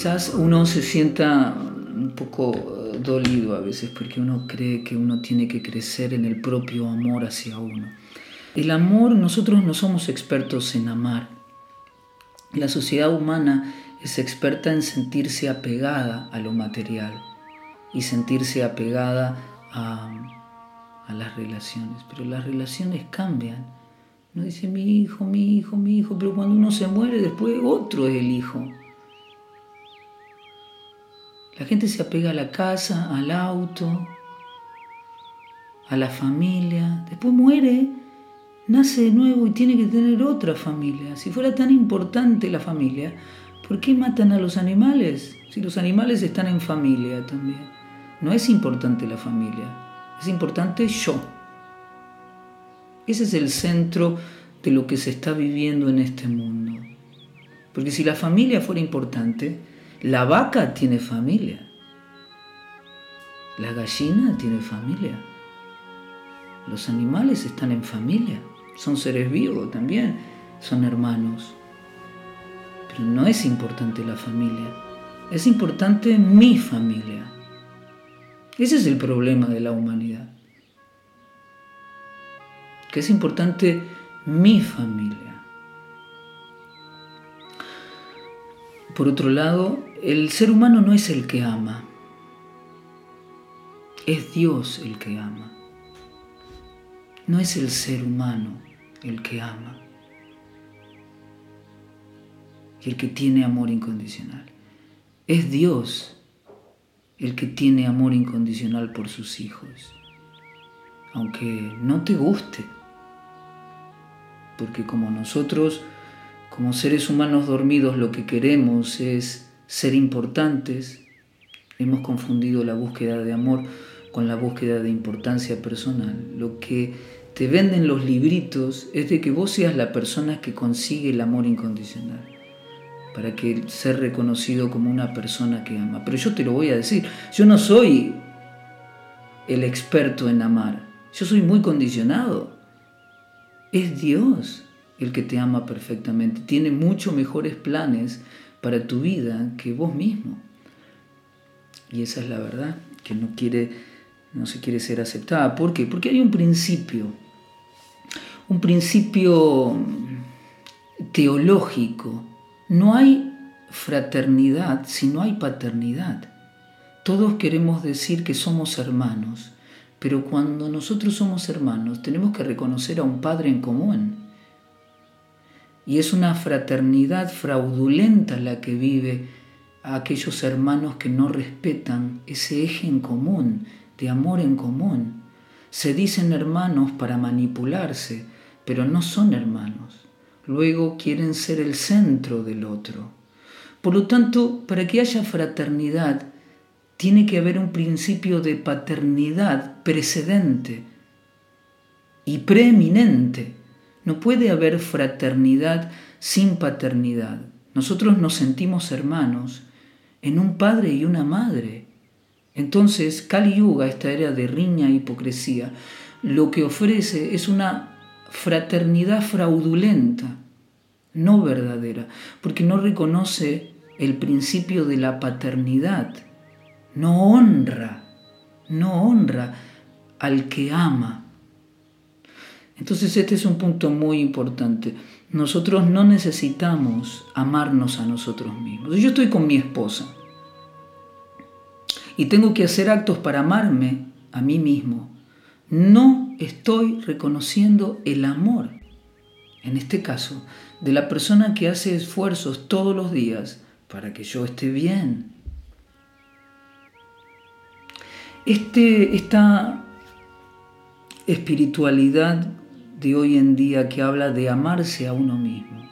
quizás uno se sienta un poco dolido a veces porque uno cree que uno tiene que crecer en el propio amor hacia uno. El amor, nosotros no somos expertos en amar. La sociedad humana es experta en sentirse apegada a lo material y sentirse apegada a, a las relaciones. Pero las relaciones cambian. Uno dice mi hijo, mi hijo, mi hijo, pero cuando uno se muere después otro es el hijo. La gente se apega a la casa, al auto, a la familia. Después muere, nace de nuevo y tiene que tener otra familia. Si fuera tan importante la familia, ¿por qué matan a los animales? Si los animales están en familia también. No es importante la familia, es importante yo. Ese es el centro de lo que se está viviendo en este mundo. Porque si la familia fuera importante, la vaca tiene familia. La gallina tiene familia. Los animales están en familia. Son seres vivos también. Son hermanos. Pero no es importante la familia. Es importante mi familia. Ese es el problema de la humanidad. Que es importante mi familia. Por otro lado, el ser humano no es el que ama, es Dios el que ama. No es el ser humano el que ama y el que tiene amor incondicional. Es Dios el que tiene amor incondicional por sus hijos. Aunque no te guste, porque como nosotros como seres humanos dormidos lo que queremos es ser importantes. Hemos confundido la búsqueda de amor con la búsqueda de importancia personal. Lo que te venden los libritos es de que vos seas la persona que consigue el amor incondicional, para que ser reconocido como una persona que ama. Pero yo te lo voy a decir, yo no soy el experto en amar, yo soy muy condicionado. Es Dios el que te ama perfectamente. Tiene mucho mejores planes para tu vida que vos mismo. Y esa es la verdad, que no, quiere, no se quiere ser aceptada. ¿Por qué? Porque hay un principio, un principio teológico. No hay fraternidad si no hay paternidad. Todos queremos decir que somos hermanos, pero cuando nosotros somos hermanos tenemos que reconocer a un Padre en común y es una fraternidad fraudulenta la que vive a aquellos hermanos que no respetan ese eje en común, de amor en común. Se dicen hermanos para manipularse, pero no son hermanos. Luego quieren ser el centro del otro. Por lo tanto, para que haya fraternidad, tiene que haber un principio de paternidad precedente y preeminente no puede haber fraternidad sin paternidad. Nosotros nos sentimos hermanos en un padre y una madre. Entonces, Kali Yuga, esta era de riña e hipocresía, lo que ofrece es una fraternidad fraudulenta, no verdadera, porque no reconoce el principio de la paternidad, no honra, no honra al que ama, entonces este es un punto muy importante. Nosotros no necesitamos amarnos a nosotros mismos. Yo estoy con mi esposa y tengo que hacer actos para amarme a mí mismo. No estoy reconociendo el amor, en este caso, de la persona que hace esfuerzos todos los días para que yo esté bien. Este, esta espiritualidad de hoy en día que habla de amarse a uno mismo.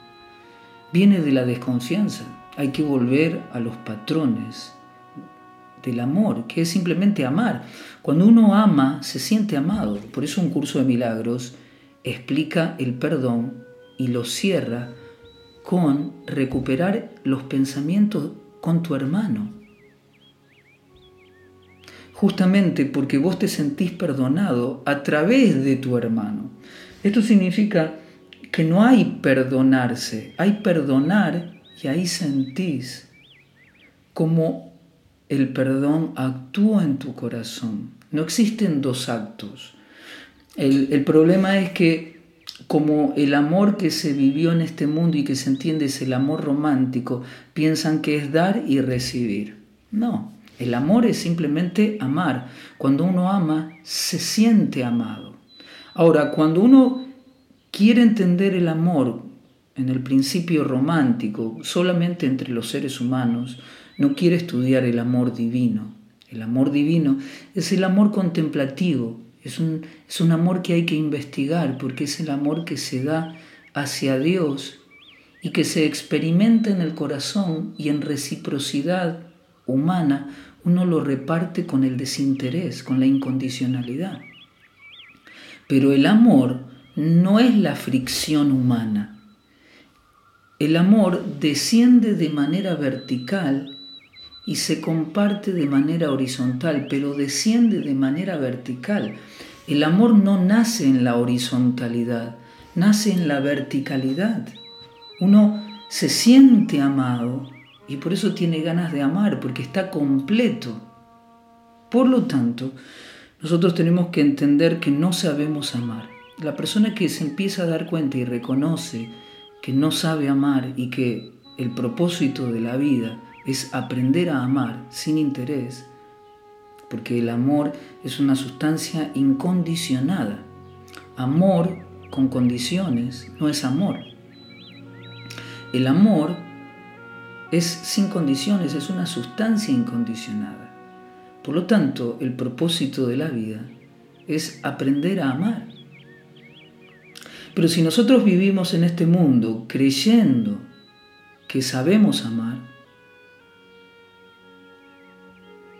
Viene de la desconfianza. Hay que volver a los patrones del amor, que es simplemente amar. Cuando uno ama, se siente amado. Por eso un curso de milagros explica el perdón y lo cierra con recuperar los pensamientos con tu hermano. Justamente porque vos te sentís perdonado a través de tu hermano. Esto significa que no hay perdonarse, hay perdonar y ahí sentís. cómo el perdón actúa en tu corazón. No existen dos actos. El, el, problema es que como el amor que se vivió en este mundo y que se entiende es el amor romántico, piensan que es dar y recibir. No, el amor es simplemente amar. Cuando uno ama, se siente amado. Ahora, cuando uno quiere entender el amor en el principio romántico, solamente entre los seres humanos, no quiere estudiar el amor divino. El amor divino es el amor contemplativo, es un, es un amor que hay que investigar porque es el amor que se da hacia Dios y que se experimenta en el corazón y en reciprocidad humana uno lo reparte con el desinterés, con la incondicionalidad. Pero el amor no es la fricción humana. El amor desciende de manera vertical y se comparte de manera horizontal, pero desciende de manera vertical. El amor no nace en la horizontalidad, nace en la verticalidad. Uno se siente amado y por eso tiene ganas de amar, porque está completo. Por lo tanto, nosotros tenemos que entender que no sabemos amar. La persona que se empieza a dar cuenta y reconoce que no sabe amar y que el propósito de la vida es aprender a amar sin interés, porque el amor es una sustancia incondicionada. Amor con condiciones no es amor. El amor es sin condiciones, es una sustancia incondicionada. Por lo tanto, el propósito de la vida es aprender a amar. Pero si nosotros vivimos en este mundo creyendo que sabemos amar,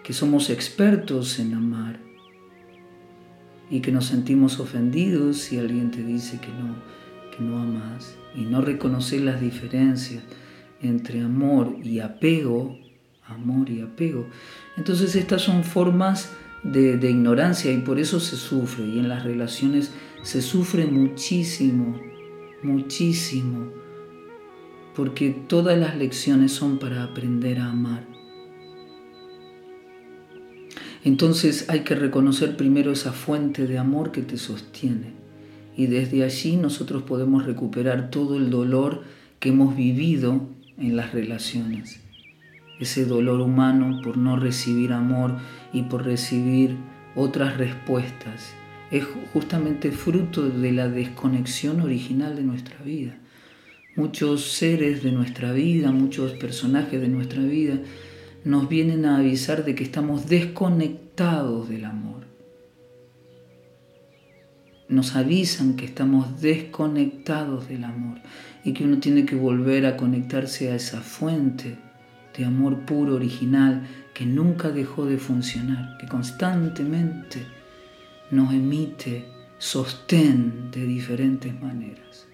que somos expertos en amar y que nos sentimos ofendidos si alguien te dice que no, que no amas y no reconocer las diferencias entre amor y apego, amor y apego. Entonces estas son formas de, ignorancia y por eso se sufre y en las relaciones se sufre muchísimo, muchísimo, porque todas las lecciones son para aprender a amar. Entonces hay que reconocer primero esa fuente de amor que te sostiene y desde allí nosotros podemos recuperar todo el dolor que hemos vivido en las relaciones. Ese dolor humano por no recibir amor y por recibir otras respuestas es justamente fruto de la desconexión original de nuestra vida. Muchos seres de nuestra vida, muchos personajes de nuestra vida nos vienen a avisar de que estamos desconectados del amor. Nos avisan que estamos desconectados del amor y que uno tiene que volver a conectarse a esa fuente de amor puro, original, que nunca dejó de funcionar, que constantemente nos emite sostén de diferentes maneras.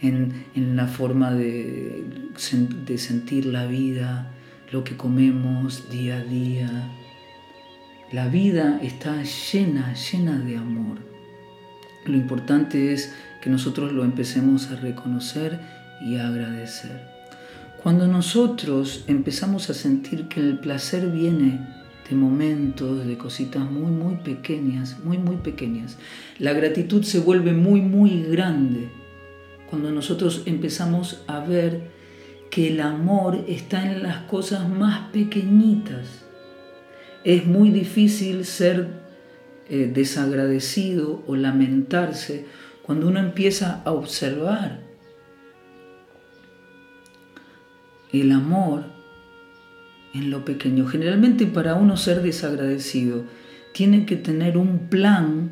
En, la forma de, de sentir la vida, lo que comemos día a día. La vida está llena, llena de amor. Lo importante es que nosotros lo empecemos a reconocer y a agradecer. Cuando nosotros empezamos a sentir que el placer viene de momentos, de cositas muy, muy pequeñas, muy, muy pequeñas, la gratitud se vuelve muy, muy grande. Cuando nosotros empezamos a ver que el amor está en las cosas más pequeñitas. Es muy difícil ser eh, desagradecido o lamentarse cuando uno empieza a observar el amor en lo pequeño. Generalmente para uno ser desagradecido tiene que tener un plan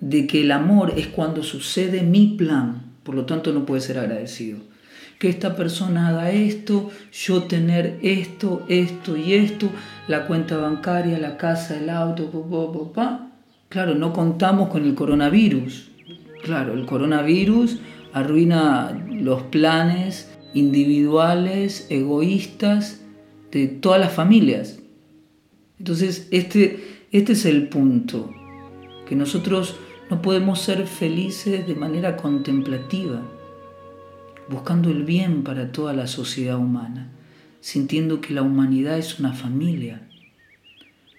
de que el amor es cuando sucede mi plan, por lo tanto no puede ser agradecido que esta persona haga esto, yo tener esto, esto y esto, la cuenta bancaria, la casa, el auto, pa, Claro, no contamos con el coronavirus. Claro, el coronavirus arruina los planes individuales, egoístas de todas las familias. Entonces, este, este es el punto, que nosotros no podemos ser felices de manera contemplativa buscando el bien para toda la sociedad humana. sintiendo que la humanidad es una familia,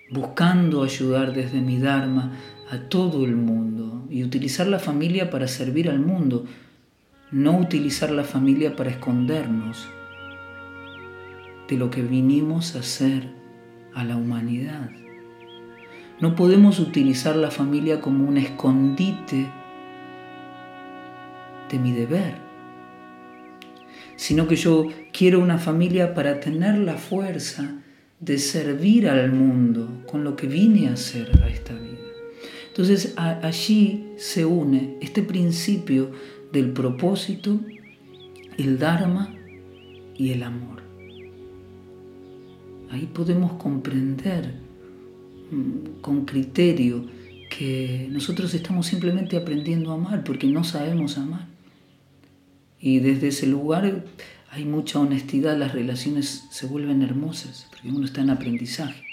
buscando ayudar desde mi Dharma a todo el mundo y utilizar la familia para servir al mundo, no utilizar la familia para escondernos de lo que vinimos a hacer a la humanidad. No podemos utilizar la familia como un escondite de mi deber, sino que yo quiero una familia para tener la fuerza de servir al mundo con lo que vine a hacer a esta vida. Entonces allí se une este principio del propósito, el Dharma y el amor. Ahí podemos comprender mm, con criterio que nosotros estamos simplemente aprendiendo a amar porque no sabemos amar. Y desde ese lugar hay mucha honestidad, las relaciones se vuelven hermosas porque uno está en aprendizaje.